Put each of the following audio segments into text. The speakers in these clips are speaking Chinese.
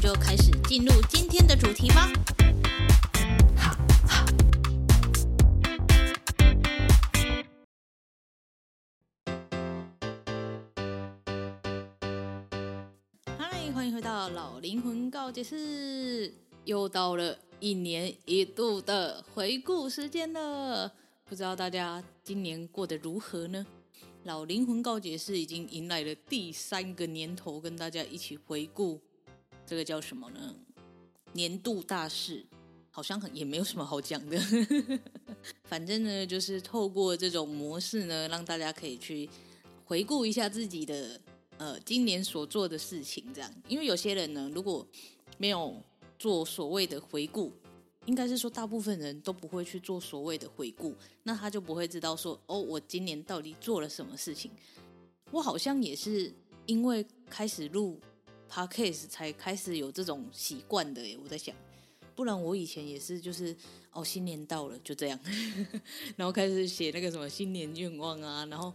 就开始进入今天的主题吧。好。嗨，欢迎回到老灵魂告解室，又到了一年一度的回顾时间了。不知道大家今年过得如何呢？老灵魂告解室已经迎来了第三个年头，跟大家一起回顾，这个叫什么呢？年度大事，好像很也没有什么好讲的。反正呢，就是透过这种模式呢，让大家可以去回顾一下自己的呃今年所做的事情，这样。因为有些人呢，如果没有做所谓的回顾。应该是说，大部分人都不会去做所谓的回顾，那他就不会知道说，哦，我今年到底做了什么事情。我好像也是因为开始录 Podcast 才开始有这种习惯的耶。我在想，不然我以前也是，就是哦，新年到了就这样，然后开始写那个什么新年愿望啊，然后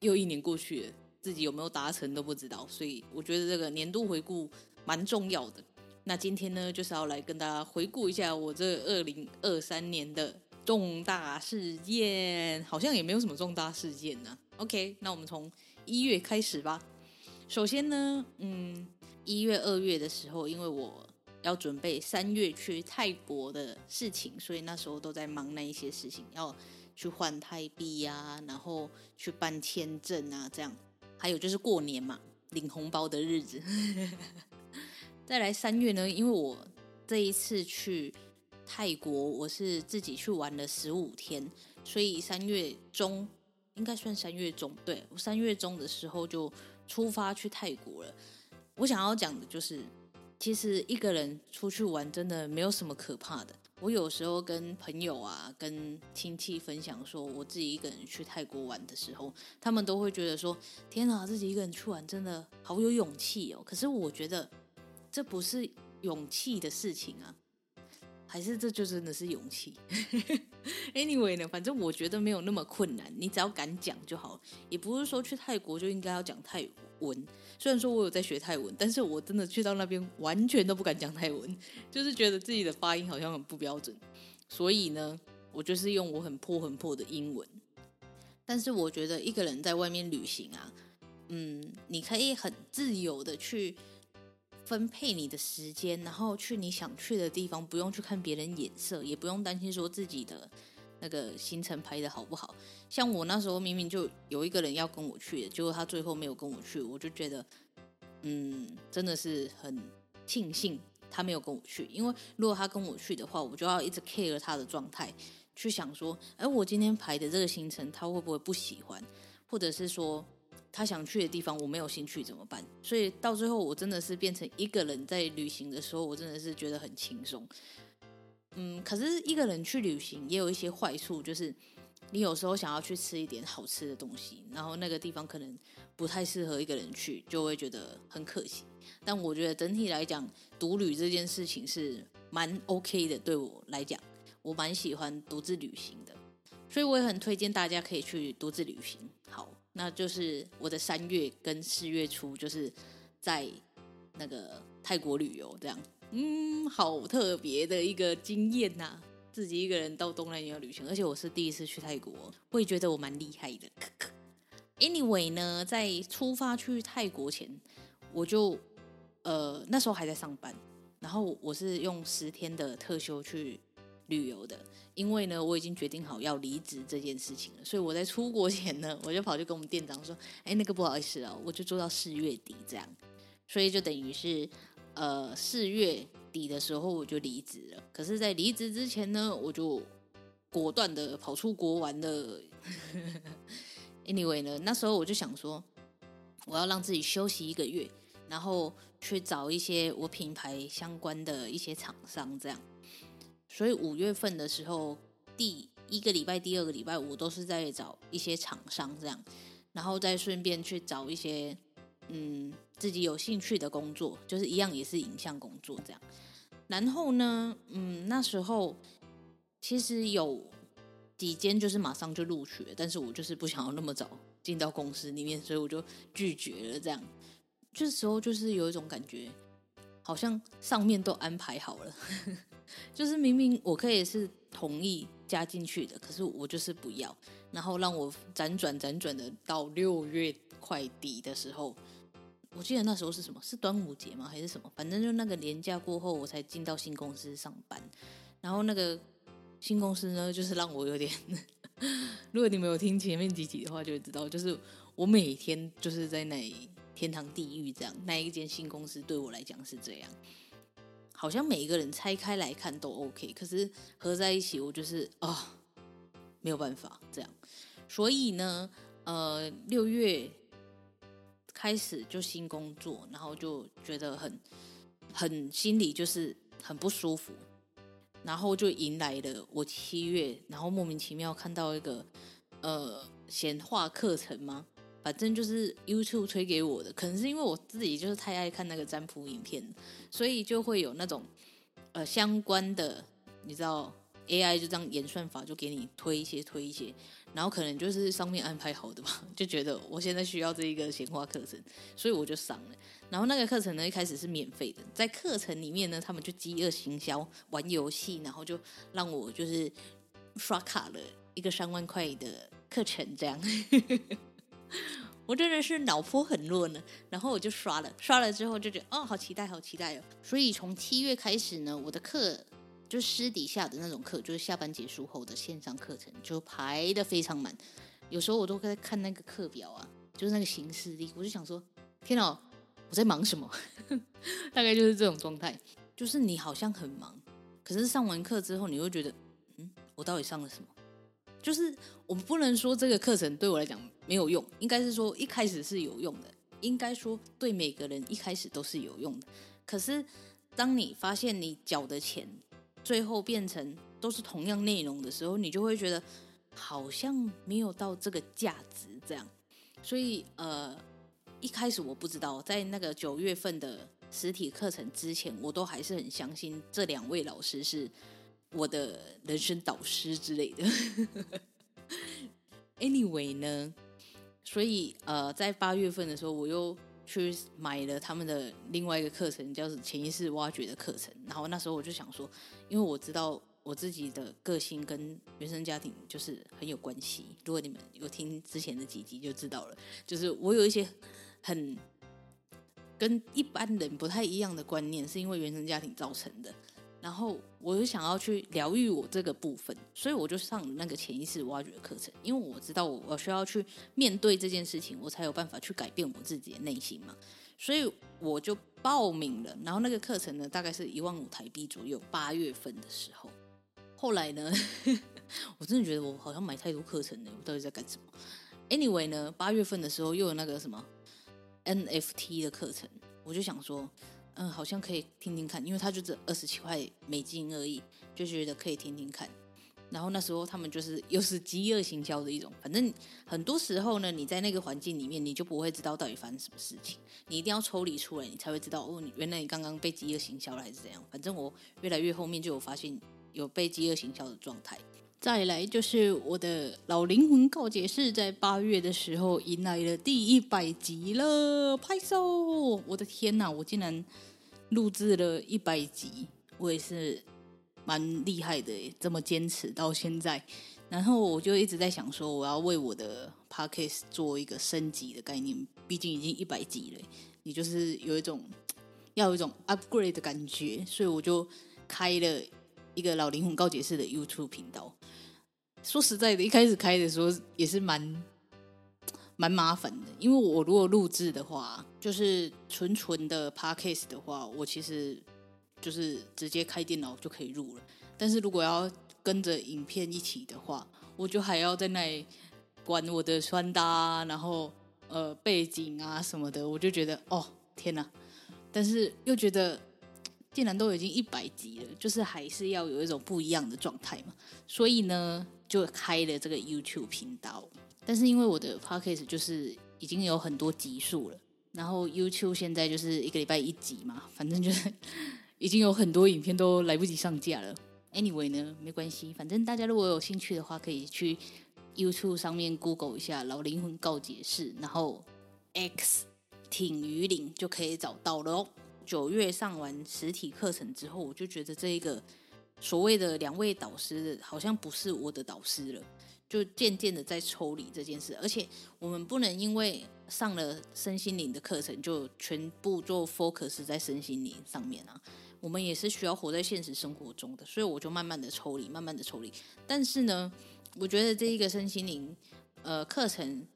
又一年过去了，自己有没有达成都不知道。所以我觉得这个年度回顾蛮重要的。那今天呢，就是要来跟大家回顾一下我这二零二三年的重大事件，好像也没有什么重大事件呢。OK，那我们从一月开始吧。首先呢，嗯，一月、二月的时候，因为我要准备三月去泰国的事情，所以那时候都在忙那一些事情，要去换泰币呀，然后去办签证啊，这样。还有就是过年嘛，领红包的日子。再来三月呢，因为我这一次去泰国，我是自己去玩了十五天，所以三月中应该算三月中，对，我三月中的时候就出发去泰国了。我想要讲的就是，其实一个人出去玩真的没有什么可怕的。我有时候跟朋友啊、跟亲戚分享说我自己一个人去泰国玩的时候，他们都会觉得说：“天哪，自己一个人去玩真的好有勇气哦。”可是我觉得。这不是勇气的事情啊，还是这就真的是勇气？Anyway 呢，反正我觉得没有那么困难，你只要敢讲就好。也不是说去泰国就应该要讲泰文，虽然说我有在学泰文，但是我真的去到那边完全都不敢讲泰文，就是觉得自己的发音好像很不标准。所以呢，我就是用我很破很破的英文。但是我觉得一个人在外面旅行啊，嗯，你可以很自由的去。分配你的时间，然后去你想去的地方，不用去看别人眼色，也不用担心说自己的那个行程排得好不好。像我那时候明明就有一个人要跟我去的，结果他最后没有跟我去，我就觉得，嗯，真的是很庆幸他没有跟我去，因为如果他跟我去的话，我就要一直 care 他的状态，去想说，哎，我今天排的这个行程他会不会不喜欢，或者是说。他想去的地方我没有兴趣怎么办？所以到最后我真的是变成一个人在旅行的时候，我真的是觉得很轻松。嗯，可是一个人去旅行也有一些坏处，就是你有时候想要去吃一点好吃的东西，然后那个地方可能不太适合一个人去，就会觉得很可惜。但我觉得整体来讲，独旅这件事情是蛮 OK 的，对我来讲，我蛮喜欢独自旅行的，所以我也很推荐大家可以去独自旅行。好。那就是我的三月跟四月初，就是在那个泰国旅游，这样，嗯，好特别的一个经验呐，自己一个人到东南亚旅行，而且我是第一次去泰国，会觉得我蛮厉害的。Anyway 呢，在出发去泰国前，我就呃那时候还在上班，然后我是用十天的特休去。旅游的，因为呢，我已经决定好要离职这件事情了，所以我在出国前呢，我就跑去跟我们店长说：“哎，那个不好意思啊，我就做到四月底这样，所以就等于是呃四月底的时候我就离职了。可是，在离职之前呢，我就果断的跑出国玩了。Anyway 呢，那时候我就想说，我要让自己休息一个月，然后去找一些我品牌相关的一些厂商，这样。所以五月份的时候，第一个礼拜、第二个礼拜，我都是在找一些厂商这样，然后再顺便去找一些嗯自己有兴趣的工作，就是一样也是影像工作这样。然后呢，嗯，那时候其实有几间就是马上就录取了，但是我就是不想要那么早进到公司里面，所以我就拒绝了这样。这时候就是有一种感觉，好像上面都安排好了，就是明明我可以是同意加进去的，可是我就是不要，然后让我辗转辗转的到六月快底的时候，我记得那时候是什么？是端午节吗？还是什么？反正就那个年假过后，我才进到新公司上班。然后那个新公司呢，就是让我有点，如果你没有听前面几集的话，就会知道，就是我每天就是在那里。天堂地狱这样，那一间新公司对我来讲是这样，好像每一个人拆开来看都 OK，可是合在一起，我就是啊、没有办法这样。所以呢，呃，六月开始就新工作，然后就觉得很很心里就是很不舒服，然后就迎来了我七月，然后莫名其妙看到一个呃显化课程吗？反正就是 YouTube 推给我的，可能是因为我自己就是太爱看那个占卜影片，所以就会有那种呃相关的，你知道 AI 就这样演算法就给你推一些推一些，然后可能就是上面安排好的吧，就觉得我现在需要这一个闲话课程，所以我就上了。然后那个课程呢，一开始是免费的，在课程里面呢，他们就饥饿行销玩游戏，然后就让我就是刷卡了一个三万块的课程这样。我真的是脑波很弱呢，然后我就刷了，刷了之后就觉得哦，好期待，好期待哦。所以从七月开始呢，我的课就私底下的那种课，就是下班结束后的线上课程，就排得非常满。有时候我都在看那个课表啊，就是那个行事历，我就想说，天哪，我在忙什么？大概就是这种状态，就是你好像很忙，可是上完课之后，你会觉得，嗯，我到底上了什么？就是我们不能说这个课程对我来讲没有用，应该是说一开始是有用的，应该说对每个人一开始都是有用的。可是当你发现你缴的钱最后变成都是同样内容的时候，你就会觉得好像没有到这个价值这样。所以呃，一开始我不知道，在那个九月份的实体课程之前，我都还是很相信这两位老师是。我的人生导师之类的，anyway 呢，所以呃，在八月份的时候，我又去买了他们的另外一个课程，叫做潜意识挖掘的课程。然后那时候我就想说，因为我知道我自己的个性跟原生家庭就是很有关系。如果你们有听之前的几集就知道了，就是我有一些很跟一般人不太一样的观念，是因为原生家庭造成的。然后我就想要去疗愈我这个部分，所以我就上了那个潜意识挖掘的课程，因为我知道我我需要去面对这件事情，我才有办法去改变我自己的内心嘛。所以我就报名了，然后那个课程呢，大概是一万五台币左右。八月份的时候，后来呢，我真的觉得我好像买太多课程了，我到底在干什么？Anyway 呢，八月份的时候又有那个什么 NFT 的课程，我就想说。嗯，好像可以听听看，因为他就只二十七块美金而已，就觉得可以听听看。然后那时候他们就是 又是饥饿行销的一种，反正很多时候呢，你在那个环境里面，你就不会知道到底发生什么事情，你一定要抽离出来，你才会知道哦，原来你刚刚被饥饿行销了还是怎样。反正我越来越后面就有发现有被饥饿行销的状态。再来就是我的老灵魂告解室，在八月的时候迎来了第一百集了，拍手！我的天哪，我竟然录制了一百集，我也是蛮厉害的，这么坚持到现在。然后我就一直在想说，我要为我的 podcast 做一个升级的概念，毕竟已经一百集了，你就是有一种 要有一种 upgrade 的感觉，所以我就开了一个老灵魂告解室的 YouTube 频道。说实在的，一开始开的时候也是蛮蛮麻烦的，因为我如果录制的话，就是纯纯的 podcast 的话，我其实就是直接开电脑就可以录了。但是如果要跟着影片一起的话，我就还要在那里管我的穿搭，然后呃背景啊什么的，我就觉得哦天哪！但是又觉得，既然都已经一百集了，就是还是要有一种不一样的状态嘛。所以呢，就开了这个 YouTube 频道。但是因为我的 Podcast 就是已经有很多集数了，然后 YouTube 现在就是一个礼拜一集嘛，反正就是已经有很多影片都来不及上架了。Anyway 呢，没关系，反正大家如果有兴趣的话，可以去 YouTube 上面 Google 一下“老灵魂告解室”，然后 X 挺鱼岭就可以找到了。九月上完实体课程之后，我就觉得这一个所谓的两位导师好像不是我的导师了，就渐渐的在抽离这件事。而且我们不能因为上了身心灵的课程，就全部做 focus 在身心灵上面啊。我们也是需要活在现实生活中的，所以我就慢慢的抽离，慢慢的抽离。但是呢，我觉得这一个身心灵呃课程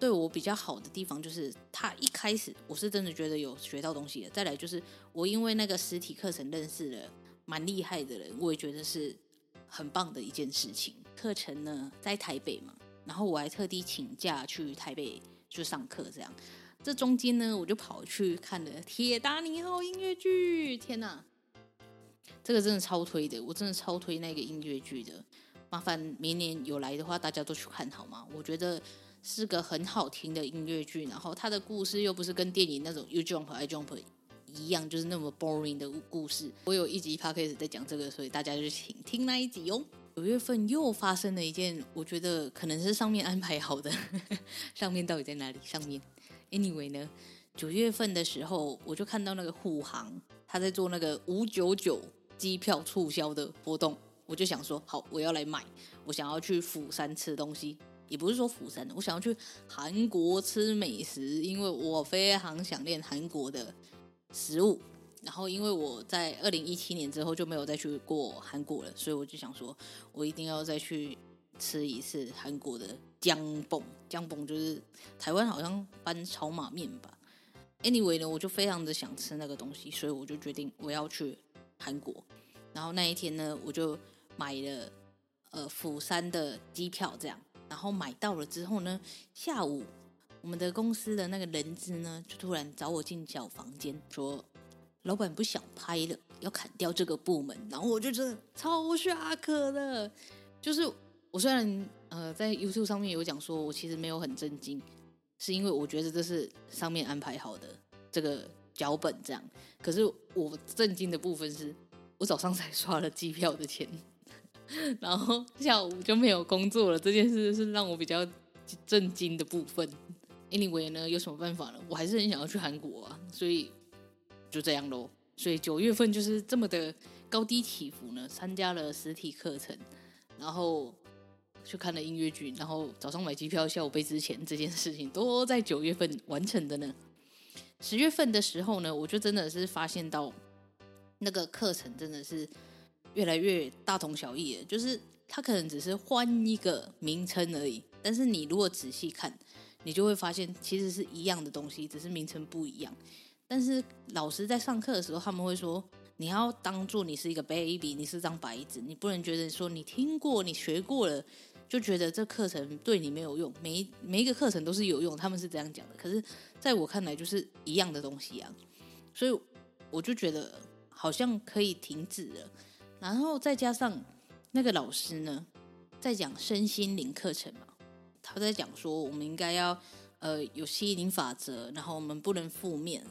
对我比较好的地方，就是他一开始我是真的觉得有学到东西的。再来就是我因为那个实体课程认识了蛮厉害的人，我也觉得是很棒的一件事情。课程呢在台北嘛，然后我还特地请假去台北去上课这样。这中间呢，我就跑去看了《铁达尼号》音乐剧。天哪，这个真的超推的，我真的超推那个音乐剧的。麻烦明年有来的话，大家都去看好吗？我觉得是个很好听的音乐剧，然后它的故事又不是跟电影那种 You Jump I Jump 一样，就是那么 boring 的故事。我有一集 p o d c a s 在讲这个，所以大家就请听那一集哦。九月份又发生了一件，我觉得可能是上面安排好的。上面到底在哪里？上面。Anyway 呢，九月份的时候，我就看到那个虎航他在做那个五九九机票促销的活动，我就想说，好，我要来买。我想要去釜山吃东西，也不是说釜山，我想要去韩国吃美食，因为我非常想念韩国的食物。然后，因为我在二零一七年之后就没有再去过韩国了，所以我就想说，我一定要再去吃一次韩国的。姜蹦，姜蹦就是台湾好像搬炒马面吧。Anyway 呢，我就非常的想吃那个东西，所以我就决定我要去韩国。然后那一天呢，我就买了呃釜山的机票，这样。然后买到了之后呢，下午我们的公司的那个人资呢，就突然找我进小房间，说老板不想拍了，要砍掉这个部门。然后我就真的超下课的，就是我虽然。呃，在 YouTube 上面有讲说，我其实没有很震惊，是因为我觉得这是上面安排好的这个脚本这样。可是我震惊的部分是，我早上才刷了机票的钱，然后下午就没有工作了。这件事是让我比较震惊的部分。Anyway 呢，有什么办法呢？我还是很想要去韩国啊，所以就这样喽。所以九月份就是这么的高低起伏呢，参加了实体课程，然后。去看了音乐剧，然后早上买机票，下午背之前这件事情都在九月份完成的呢。十月份的时候呢，我就真的是发现到那个课程真的是越来越大同小异了，就是它可能只是换一个名称而已，但是你如果仔细看，你就会发现其实是一样的东西，只是名称不一样。但是老师在上课的时候，他们会说。你要当做你是一个 baby，你是张白纸，你不能觉得说你听过、你学过了，就觉得这课程对你没有用。每每一个课程都是有用，他们是这样讲的。可是在我看来，就是一样的东西啊，所以我就觉得好像可以停止了。然后再加上那个老师呢，在讲身心灵课程嘛，他在讲说我们应该要呃有吸引力法则，然后我们不能负面。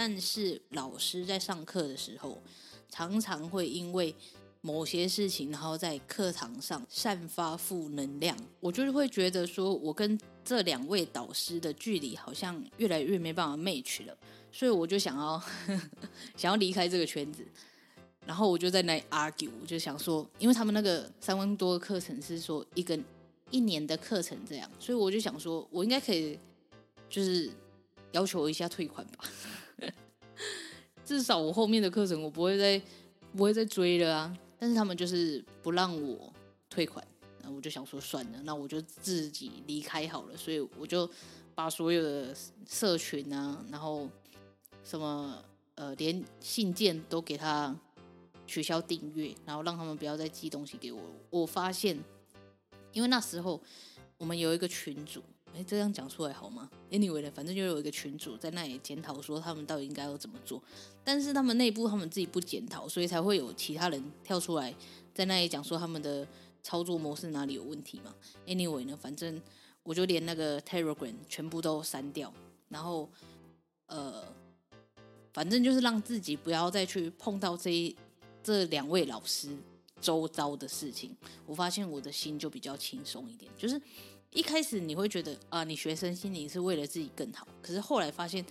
但是老师在上课的时候，常常会因为某些事情，然后在课堂上散发负能量。我就是会觉得说，我跟这两位导师的距离好像越来越没办法 match 了，所以我就想要 想要离开这个圈子。然后我就在那 argue，我就想说，因为他们那个三万多的课程是说一个一年的课程这样，所以我就想说，我应该可以就是要求一下退款吧。至少我后面的课程我不会再不会再追了啊！但是他们就是不让我退款，那我就想说算了，那我就自己离开好了。所以我就把所有的社群啊，然后什么呃，连信件都给他取消订阅，然后让他们不要再寄东西给我。我发现，因为那时候我们有一个群组，哎，这样讲出来好吗？Anyway 呢，反正就有一个群主在那里检讨说他们到底应该要怎么做，但是他们内部他们自己不检讨，所以才会有其他人跳出来在那里讲说他们的操作模式哪里有问题嘛。Anyway 呢，反正我就连那个 Telegram 全部都删掉，然后呃，反正就是让自己不要再去碰到这一这两位老师周遭的事情，我发现我的心就比较轻松一点，就是。一开始你会觉得啊，你学生心灵是为了自己更好。可是后来发现，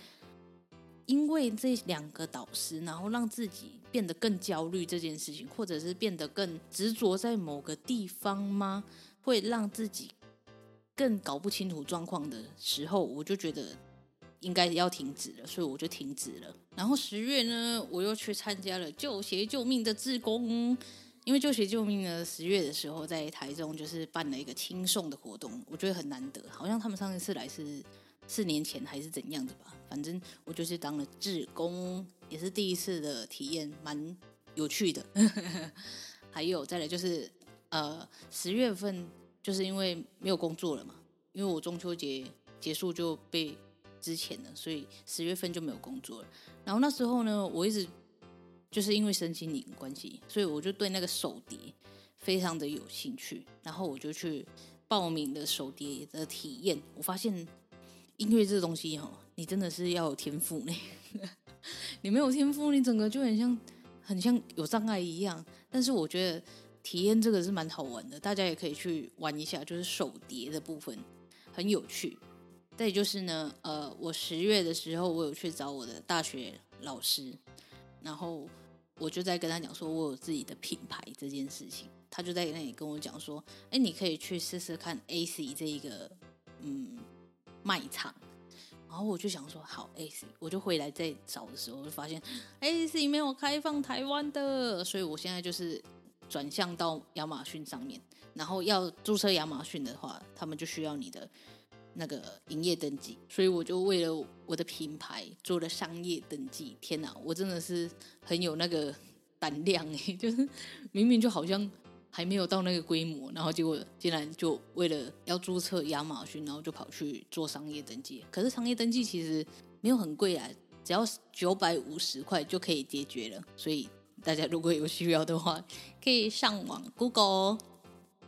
因为这两个导师，然后让自己变得更焦虑这件事情，或者是变得更执着在某个地方吗？会让自己更搞不清楚状况的时候，我就觉得应该要停止了，所以我就停止了。然后十月呢，我又去参加了救鞋救命的志工。因为旧学救命呢，十月的时候在台中就是办了一个轻送的活动，我觉得很难得，好像他们上一次来是四年前还是怎样的吧。反正我就是当了志工，也是第一次的体验，蛮有趣的。还有再来就是呃十月份就是因为没有工作了嘛，因为我中秋节结束就被资遣了，所以十月份就没有工作了。然后那时候呢，我一直。就是因为身心灵关系，所以我就对那个手碟非常的有兴趣，然后我就去报名了手碟的体验。我发现音乐这东西哈，你真的是要有天赋呢。你没有天赋，你整个就很像很像有障碍一样。但是我觉得体验这个是蛮好玩的，大家也可以去玩一下，就是手碟的部分很有趣。再就是呢，呃，我十月的时候我有去找我的大学老师。然后我就在跟他讲说，我有自己的品牌这件事情，他就在那里跟我讲说，哎，你可以去试试看 AC 这一个嗯卖场。然后我就想说，好 AC，我就回来再找的时候，我就发现 AC 没有开放台湾的，所以我现在就是转向到亚马逊上面。然后要注册亚马逊的话，他们就需要你的。那个营业登记，所以我就为了我的品牌做了商业登记。天哪，我真的是很有那个胆量哎！就是明明就好像还没有到那个规模，然后结果竟然就为了要注册亚马逊，然后就跑去做商业登记。可是商业登记其实没有很贵啊，只要九百五十块就可以解决了。所以大家如果有需要的话，可以上网 Google。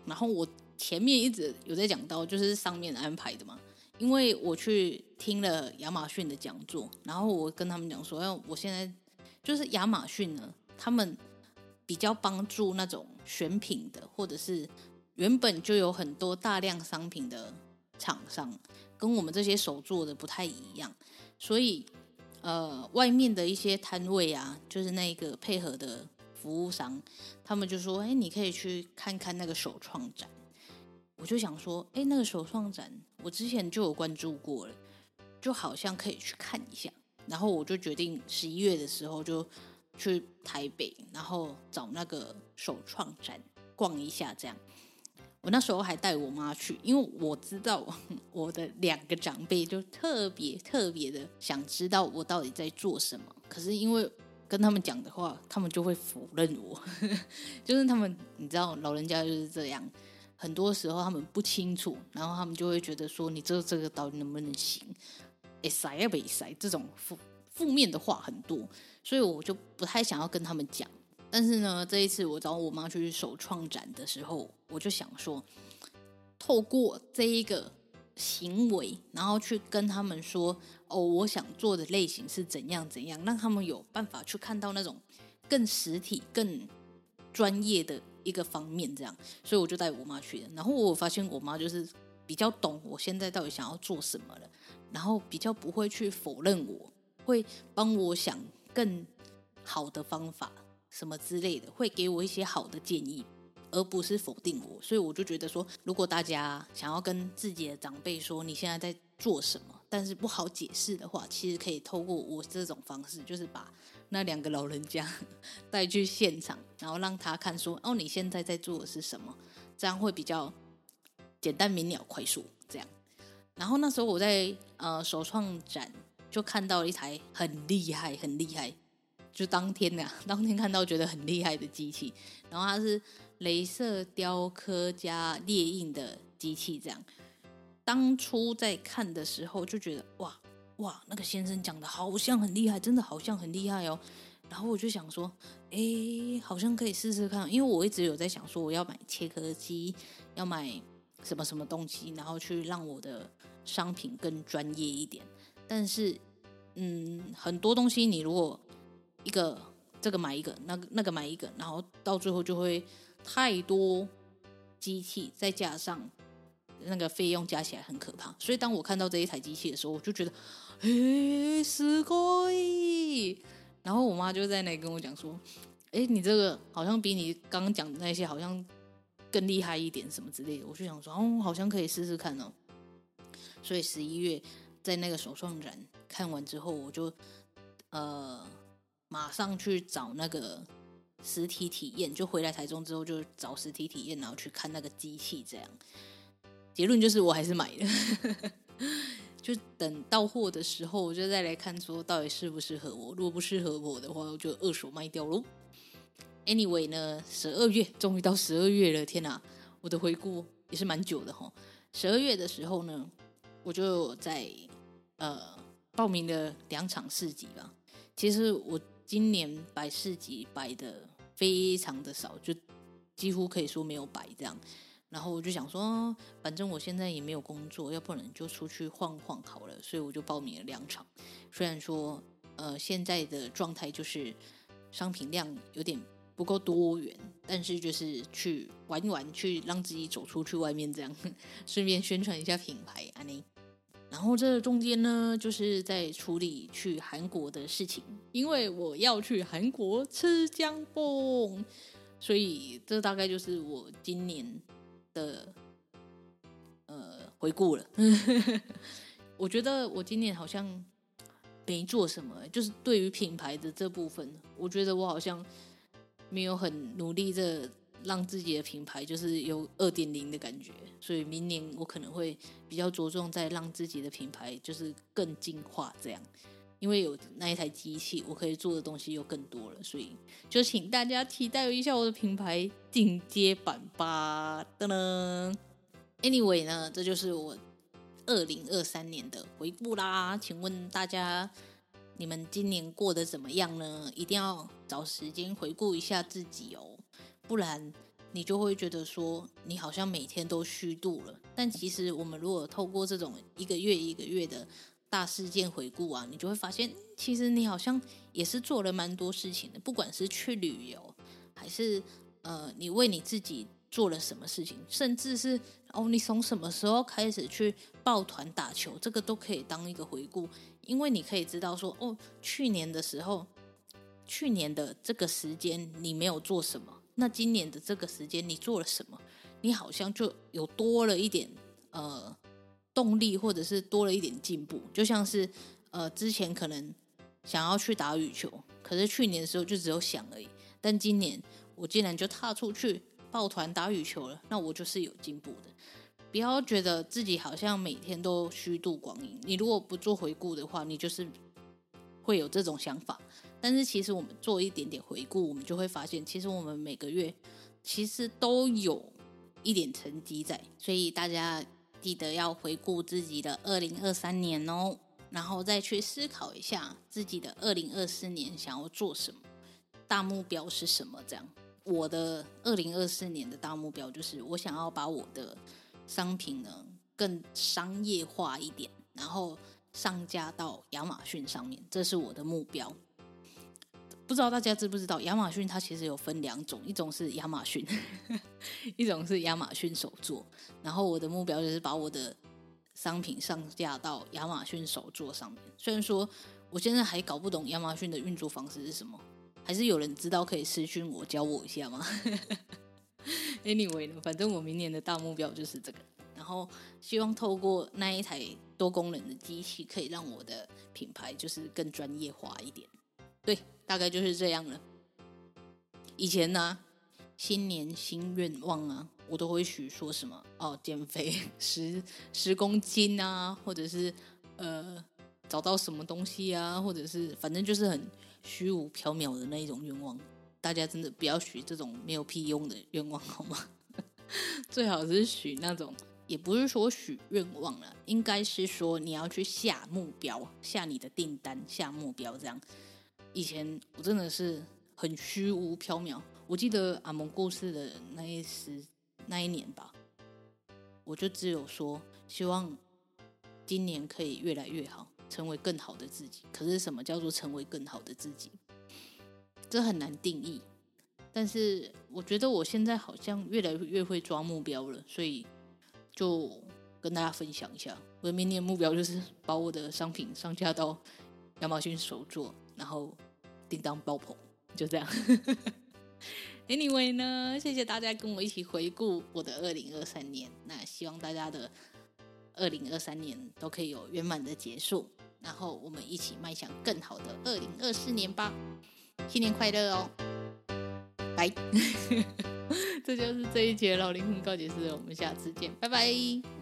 然后我。前面一直有在讲到，就是上面安排的嘛。因为我去听了亚马逊的讲座，然后我跟他们讲说，要我现在就是亚马逊呢，他们比较帮助那种选品的，或者是原本就有很多大量商品的厂商，跟我们这些手做的不太一样。所以，呃，外面的一些摊位啊，就是那个配合的服务商，他们就说，哎，你可以去看看那个首创展。我就想说，哎，那个首创展，我之前就有关注过了，就好像可以去看一下。然后我就决定十一月的时候就去台北，然后找那个首创展逛一下。这样，我那时候还带我妈去，因为我知道我的两个长辈就特别特别的想知道我到底在做什么。可是因为跟他们讲的话，他们就会否认我，就是他们，你知道，老人家就是这样。很多时候他们不清楚，然后他们就会觉得说，你这这个到底能不能行？哎，塞也没塞，这种负负面的话很多，所以我就不太想要跟他们讲。但是呢，这一次我找我妈去首创展的时候，我就想说，透过这一个行为，然后去跟他们说，哦，我想做的类型是怎样怎样，让他们有办法去看到那种更实体、更专业的。一个方面这样，所以我就带我妈去了。然后我发现我妈就是比较懂我现在到底想要做什么了，然后比较不会去否认我，会帮我想更好的方法什么之类的，会给我一些好的建议，而不是否定我。所以我就觉得说，如果大家想要跟自己的长辈说你现在在做什么，但是不好解释的话，其实可以透过我这种方式，就是把。那两个老人家 带去现场，然后让他看说：“哦，你现在在做的是什么？”这样会比较简单明了、快速。这样，然后那时候我在呃首创展就看到一台很厉害、很厉害，就当天呐，当天看到觉得很厉害的机器。然后它是镭射雕刻加列印的机器，这样当初在看的时候就觉得哇哇，那个先生讲的好像很厉害，真的好像很厉害哦。然后我就想说，哎，好像可以试试看，因为我一直有在想说，我要买切割机，要买什么什么东西，然后去让我的商品更专业一点。但是，嗯，很多东西你如果一个这个买一个，那个那个买一个，然后到最后就会太多机器，再加上那个费用加起来很可怕。所以当我看到这一台机器的时候，我就觉得，哎，すごい。然后我妈就在那里跟我讲说：“哎，你这个好像比你刚刚讲的那些好像更厉害一点，什么之类的。”我就想说：“哦，好像可以试试看哦。”所以十一月在那个手创展看完之后，我就呃马上去找那个实体体验，就回来台中之后就找实体体验，然后去看那个机器。这样 结论就是我还是买了。就等到货的时候，我就再来看说到底适不适合我。如果不适合我的话，我就二手卖掉喽。Anyway 呢，十二月终于到十二月了，天哪！我的回顾也是蛮久的哈。十二月的时候呢，我就在呃报名了两场市集吧。其实我今年摆市集摆的非常的少，就几乎可以说没有摆这样。然后我就想说，反正我现在也没有工作，要不然就出去晃晃好了。所以我就报名了两场。虽然说，呃，现在的状态就是商品量有点不够多元，但是就是去玩一玩，去让自己走出去外面，这样 顺便宣传一下品牌，安妮。然后这中间呢，就是在处理去韩国的事情，因为我要去韩国吃姜饼，所以这大概就是我今年。的呃回顾了，我觉得我今年好像没做什么，就是对于品牌的这部分，我觉得我好像没有很努力的让自己的品牌就是有二点零的感觉，所以明年我可能会比较着重在让自己的品牌就是更进化这样。因为有那一台机器，我可以做的东西又更多了，所以就请大家期待一下我的品牌进阶版吧。噔噔，Anyway 呢，这就是我二零二三年的回顾啦。请问大家，你们今年过得怎么样呢？一定要找时间回顾一下自己哦，不然你就会觉得说你好像每天都虚度了。但其实我们如果透过这种一个月一个月的。大事件回顾啊，你就会发现，其实你好像也是做了蛮多事情的。不管是去旅游，还是呃，你为你自己做了什么事情，甚至是哦，你从什么时候开始去抱团打球，这个都可以当一个回顾，因为你可以知道说，哦，去年的时候，去年的这个时间你没有做什么，那今年的这个时间你做了什么，你好像就有多了一点呃。动力或者是多了一点进步，就像是呃之前可能想要去打羽球，可是去年的时候就只有想而已，但今年我竟然就踏出去抱团打羽球了，那我就是有进步的。不要觉得自己好像每天都虚度光阴，你如果不做回顾的话，你就是会有这种想法。但是其实我们做一点点回顾，我们就会发现，其实我们每个月其实都有一点成绩在，所以大家。记得要回顾自己的二零二三年哦，然后再去思考一下自己的二零二四年想要做什么，大目标是什么？这样，我的二零二四年的大目标就是，我想要把我的商品呢更商业化一点，然后上架到亚马逊上面，这是我的目标。不知道大家知不知道，亚马逊它其实有分两种，一种是亚马逊，一种是亚马逊手作。然后我的目标就是把我的商品上架到亚马逊手作上面。虽然说我现在还搞不懂亚马逊的运作方式是什么，还是有人知道可以私讯我教我一下吗？Anyway 呢，反正我明年的大目标就是这个。然后希望透过那一台多功能的机器，可以让我的品牌就是更专业化一点。对。大概就是这样了。以前呢、新年新愿望啊，我都会许说什么哦，减肥 十十公斤啊，或者是呃找到什么东西啊，或者是反正就是很虚无缥缈的那一种愿望。大家真的不要许这种没有屁用的愿望好吗？最好是许那种也不是说许愿望了，应该是说你要去下目标，下你的订单，下目标这样。以前我真的是很虚无缥缈，我记得阿蒙过世的那一时那一年吧，我就只有说希望今年可以越来越好，成为更好的自己。可是什么叫做成为更好的自己？这很难定义。但是我觉得我现在好像越来越会抓目标了，所以就跟大家分享一下，我的明年目标就是把我的商品上架到亚马逊手作，然后叮当爆棚，就这样。Anyway 呢，谢谢大家跟我一起回顾我的二零二三年，那希望大家的二零二三年都可以有圆满的结束，然后我们一起迈向更好的二零二四年吧，新年快乐哦！拜，这就是这一节老灵魂告解室，我们下次见，拜拜。